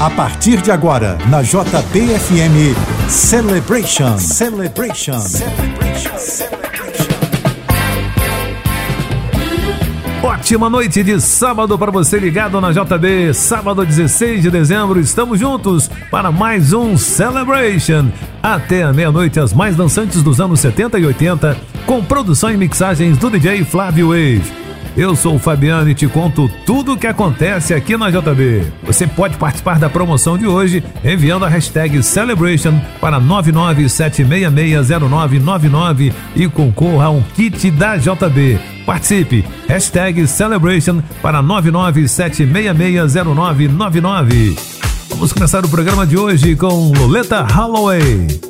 A partir de agora, na JBFM Celebration. Celebration. Celebration. Celebration. Ótima noite de sábado para você ligado na JB. Sábado 16 de dezembro, estamos juntos para mais um Celebration. Até a meia-noite, as mais dançantes dos anos 70 e 80, com produção e mixagens do DJ Flávio Wave. Eu sou o Fabiano e te conto tudo o que acontece aqui na JB. Você pode participar da promoção de hoje enviando a hashtag Celebration para 997660999 e concorra a um kit da JB. Participe! Hashtag Celebration para 997660999. Vamos começar o programa de hoje com Loleta Holloway.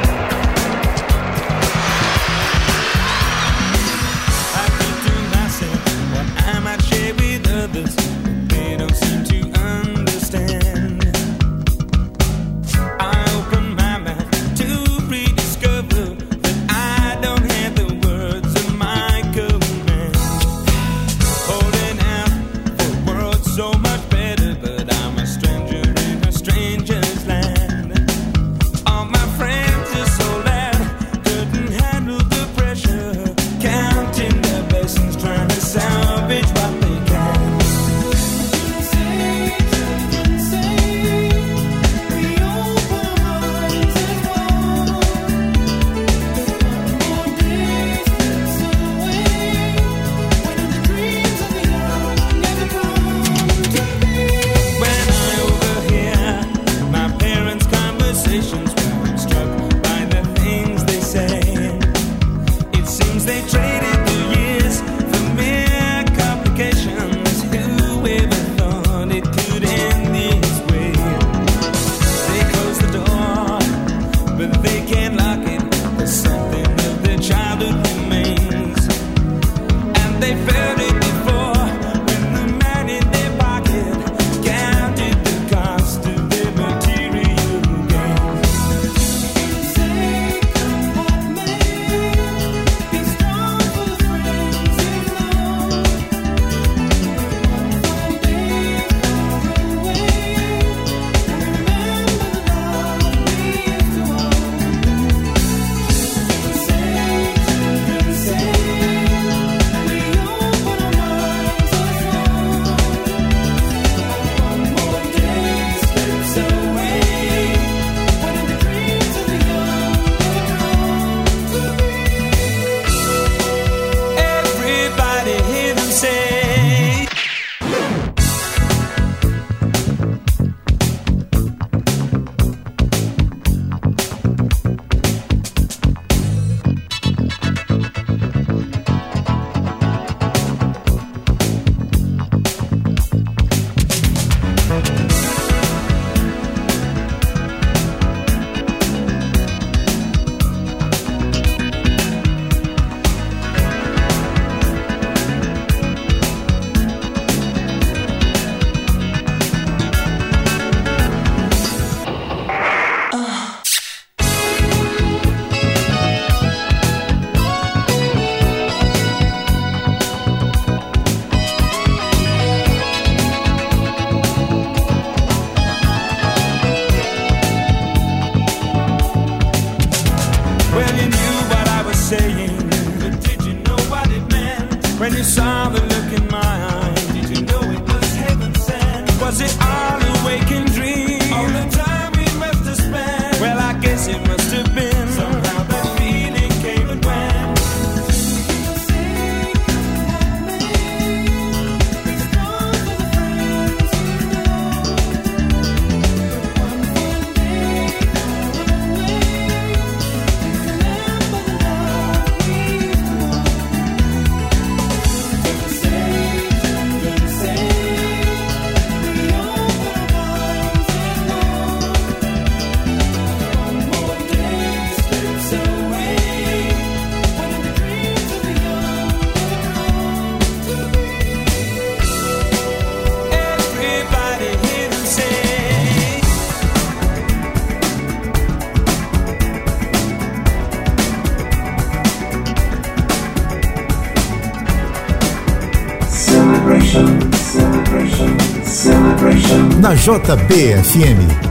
JBFM.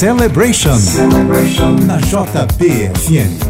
Celebration, Celebration. na JBFM.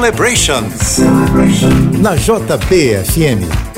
Celebration. Celebration. Na JBFM.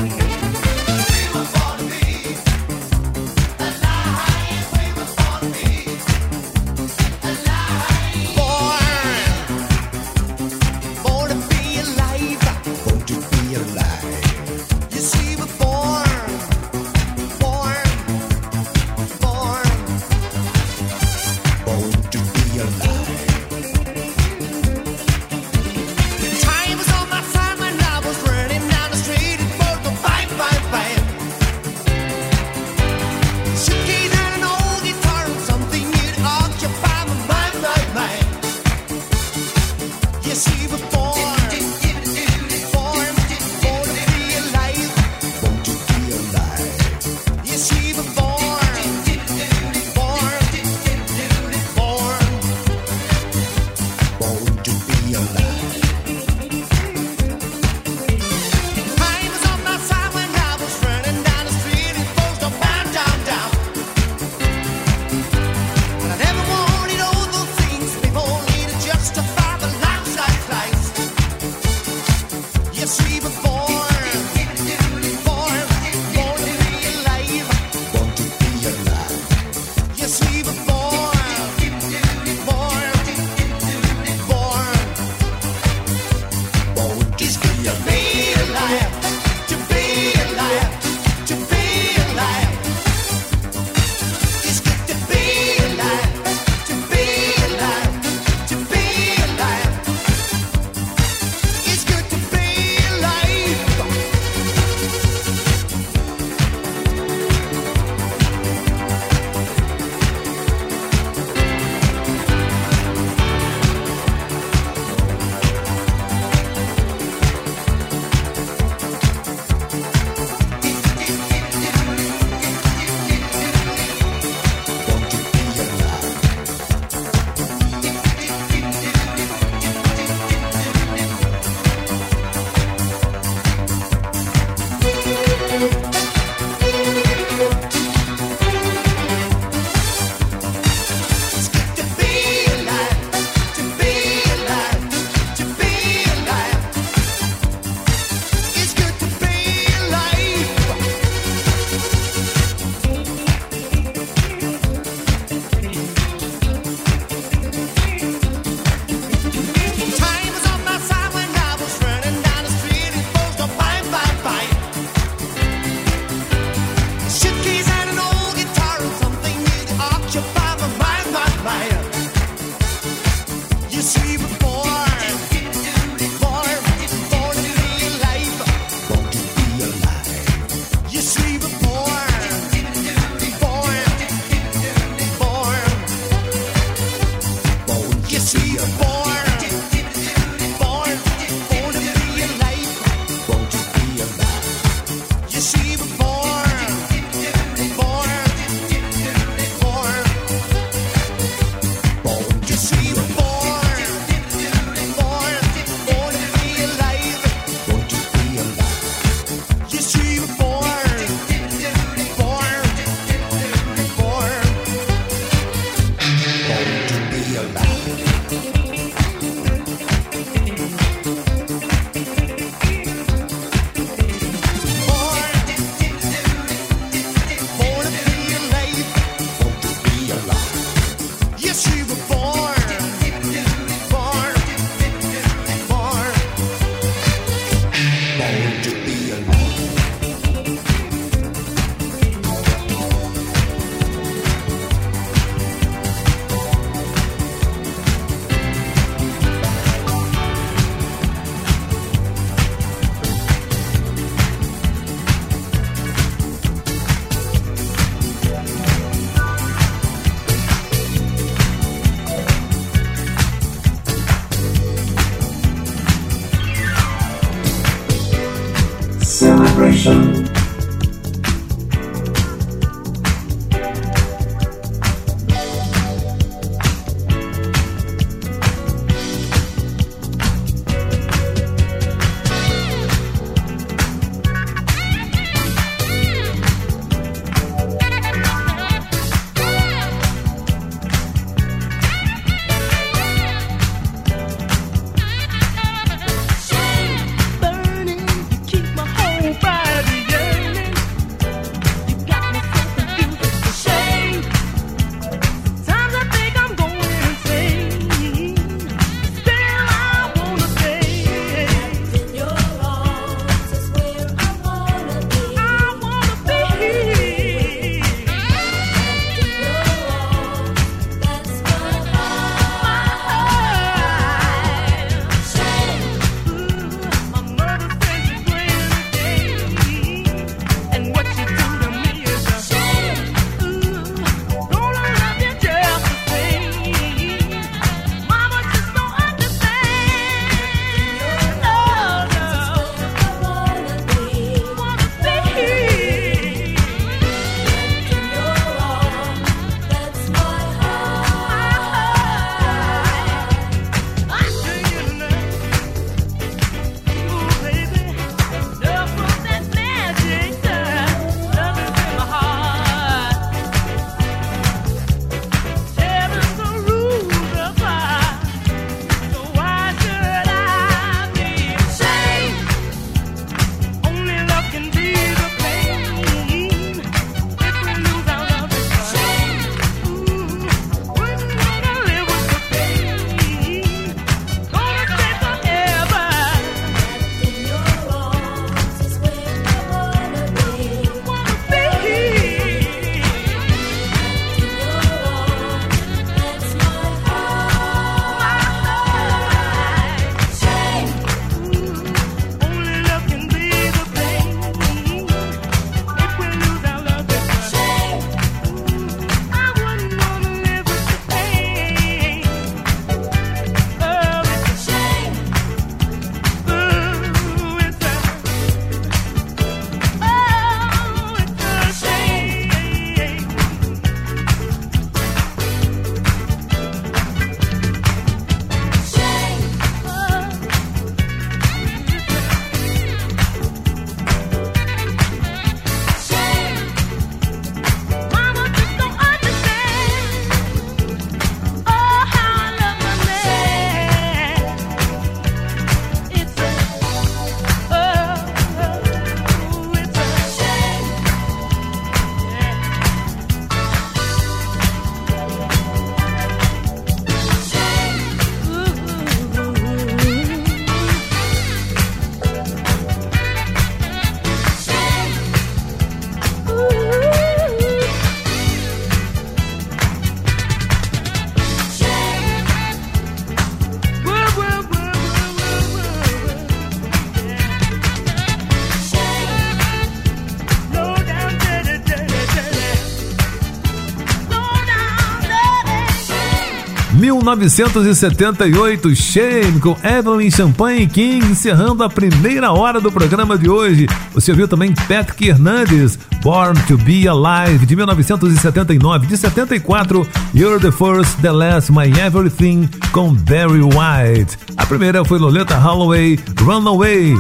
1978, Shame com Evelyn Champagne King, encerrando a primeira hora do programa de hoje. Você ouviu também Patrick Hernandez, Born to Be Alive, de 1979. De 74, You're the First, The Last, My Everything, com Barry White. A primeira foi Loleta Holloway, Runaway.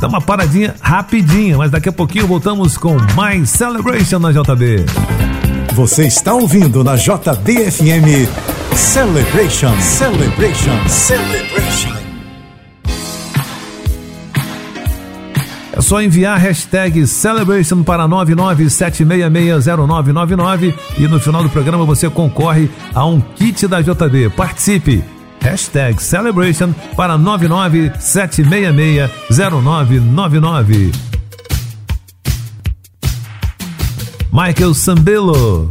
Dá uma paradinha rapidinha, mas daqui a pouquinho voltamos com mais Celebration na JB. Você está ouvindo na JBFM Celebration, Celebration, Celebration. É só enviar a hashtag Celebration para 997660999 e no final do programa você concorre a um kit da JB. Participe! Hashtag Celebration para 997660999. Michael Sambello.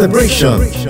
Celebration. Celebration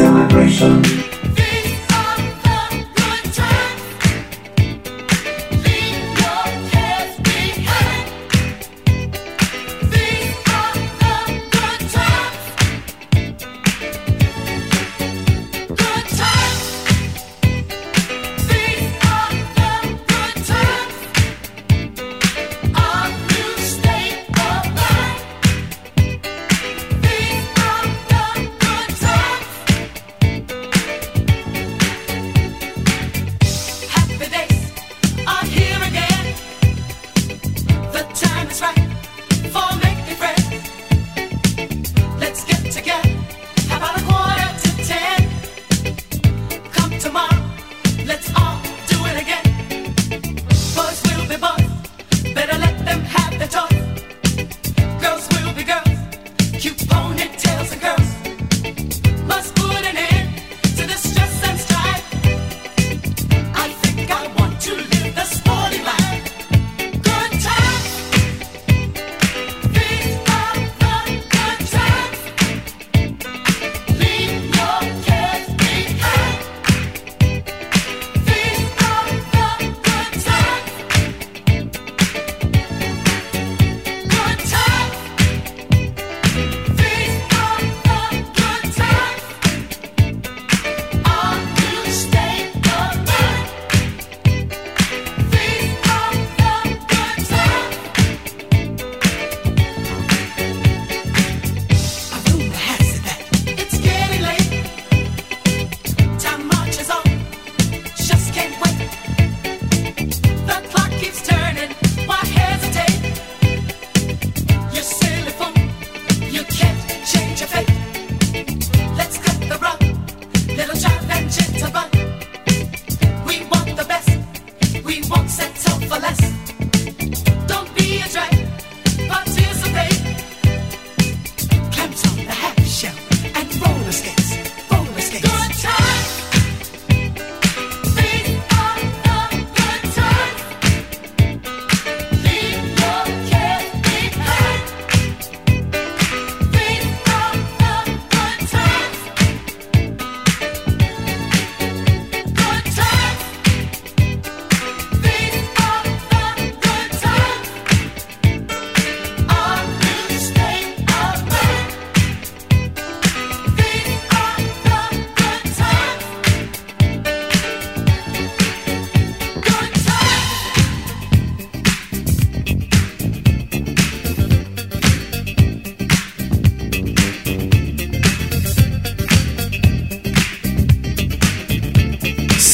Celebration.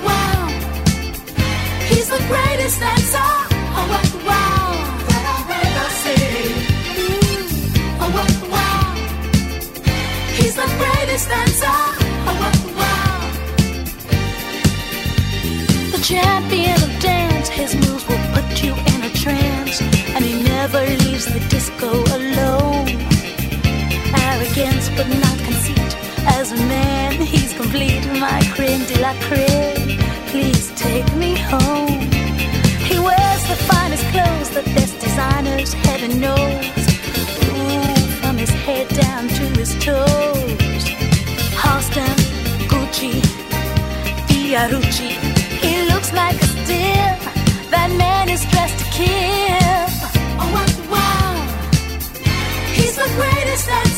Oh, what wow! He's the greatest dancer. Oh, what wow! That I've ever seen. Mm, oh, wow! He's the greatest dancer. Oh, what wow! The champion of dance, his moves will put you in a trance, and he never leaves the disco alone. Arrogance, but not conceit. As a man, he's complete. My creme de la creme. Take me home. He wears the finest clothes, the best designers, heaven knows. Ooh, from his head down to his toes. Halston, Gucci, Fiorucci. He looks like a steal. That man is dressed to kill. Oh, wow! He's the greatest dancer.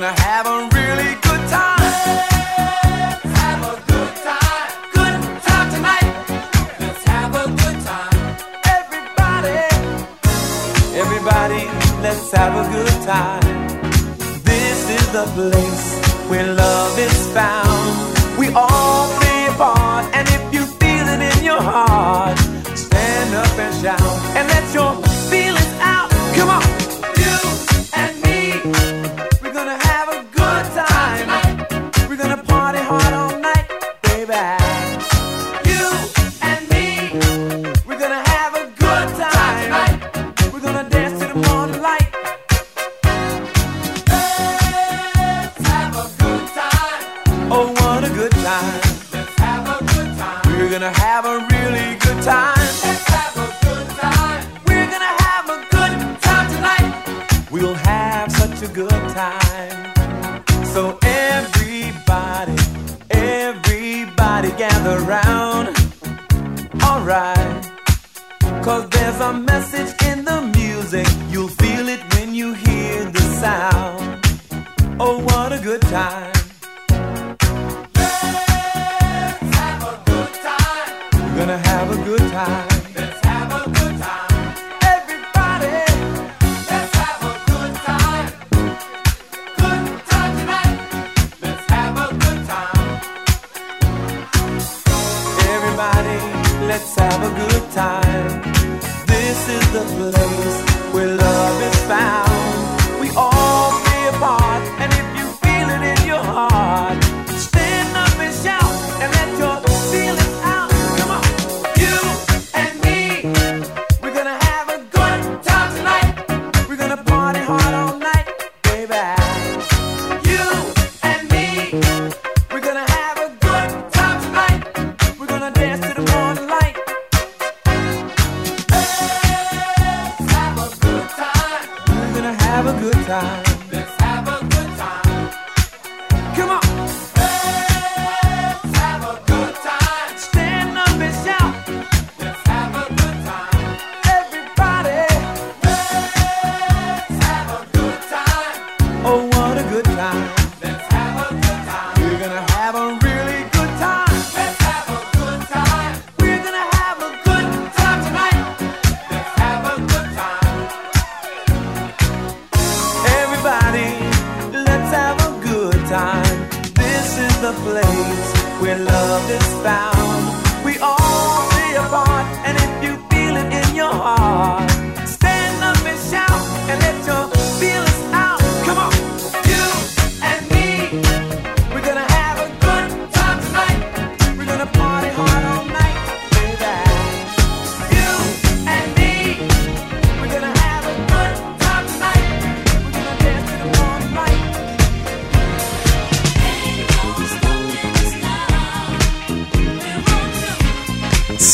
Gonna have a really good time. Let's have a good time. Good time tonight. Let's have a good time. Everybody, everybody, let's have a good time. This is the place where love is found.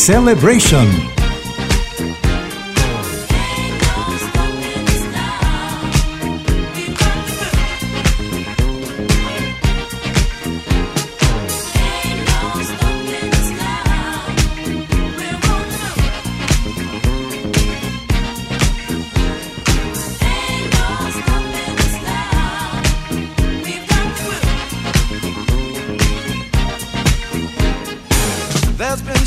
Celebration.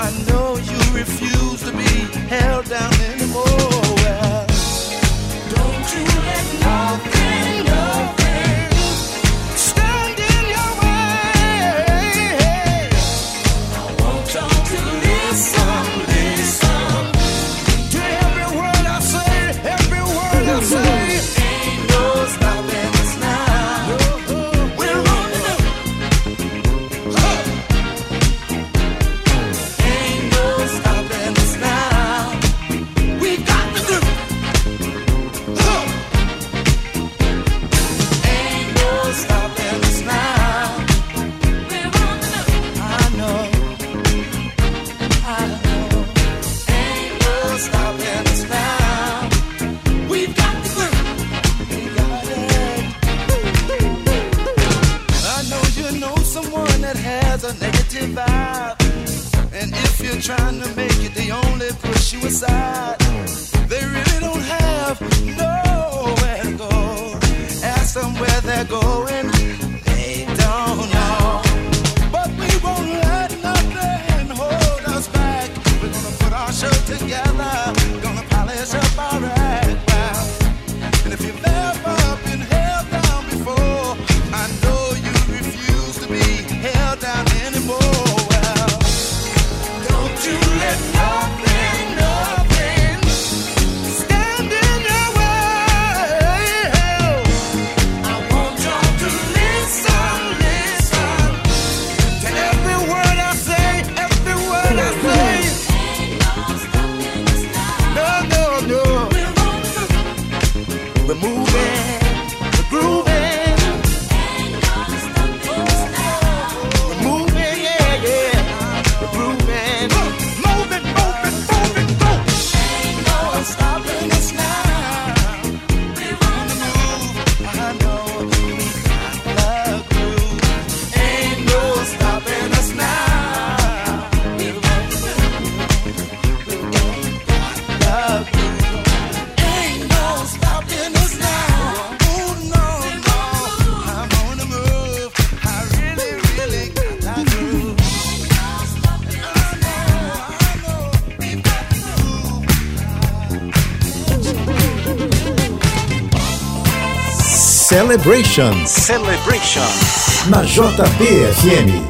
I know you refuse to be held down anymore. Well, don't you let nothing. Celebration. Celebration. Na JBFM.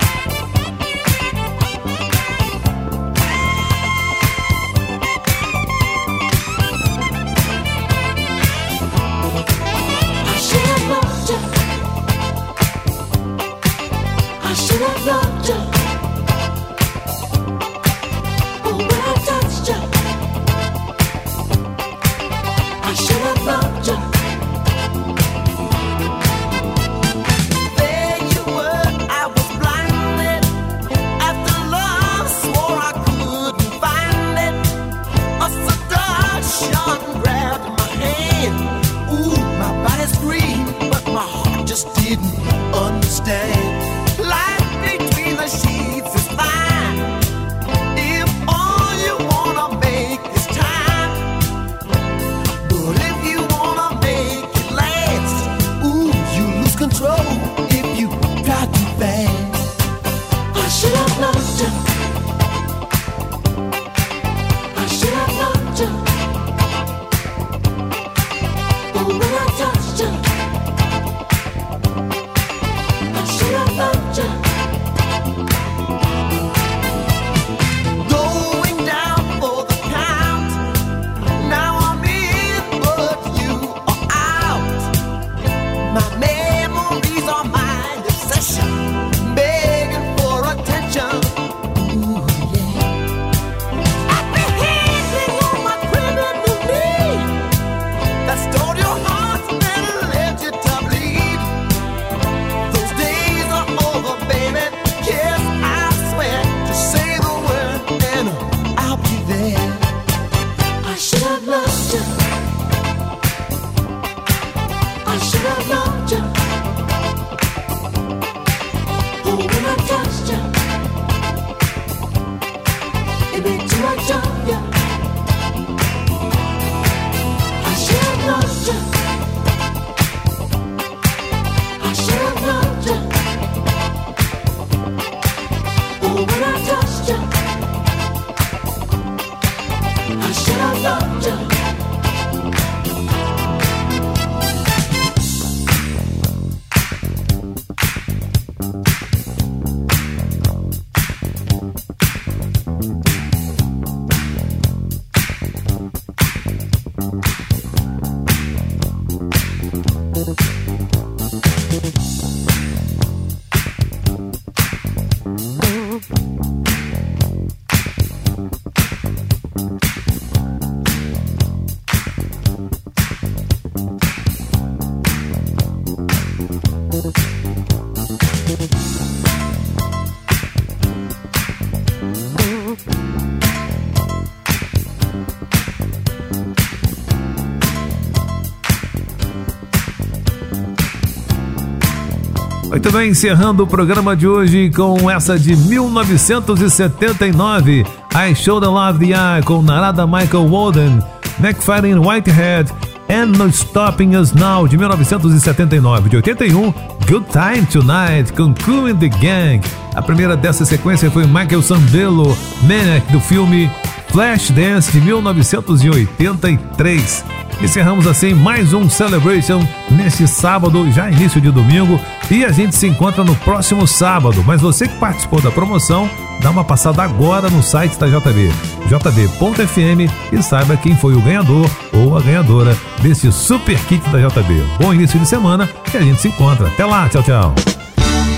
Muito bem, encerrando o programa de hoje com essa de 1979, I Show the Love the Eye com Narada Michael Walden, McFadden Whitehead, and No Stopping Us Now de 1979. De 81, Good Time Tonight and the Gang. A primeira dessa sequência foi Michael Sambello, Maniac do filme Flashdance de 1983. Encerramos assim mais um Celebration neste sábado, já início de domingo, e a gente se encontra no próximo sábado. Mas você que participou da promoção, dá uma passada agora no site da JB, jb.fm e saiba quem foi o ganhador ou a ganhadora desse super kit da JB. Bom início de semana e a gente se encontra. Até lá, tchau, tchau.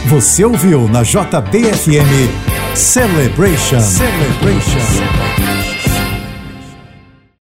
Você ouviu na JBFM Celebration. Celebration.